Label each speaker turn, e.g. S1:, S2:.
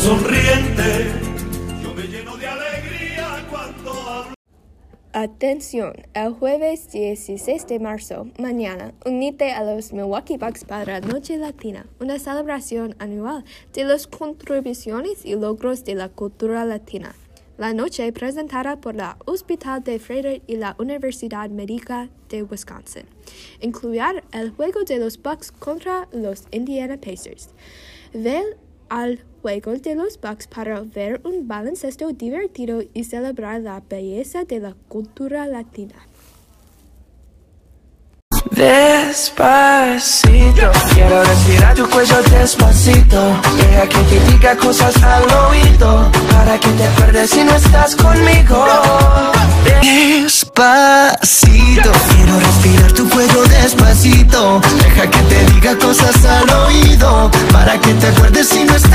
S1: sonriente. Yo me lleno de alegría cuando hablo. Atención, el jueves 16 de marzo, mañana, unite a los Milwaukee Bucks para Noche Latina, una celebración anual de las contribuciones y logros de la cultura latina. La noche presentada por la Hospital de Frederick y la Universidad Médica de Wisconsin. Incluir el juego de los Bucks contra los Indiana Pacers. Del al juego de los Bucks para ver un baloncesto divertido y celebrar la belleza de la cultura latina.
S2: Despacito, quiero respirar tu cuello despacito. Deja que te diga cosas al oído, para que te acuerdes si no estás conmigo. Despacito, quiero respirar tu cuello despacito. Deja que te diga cosas al oído, para te acuerdes si no.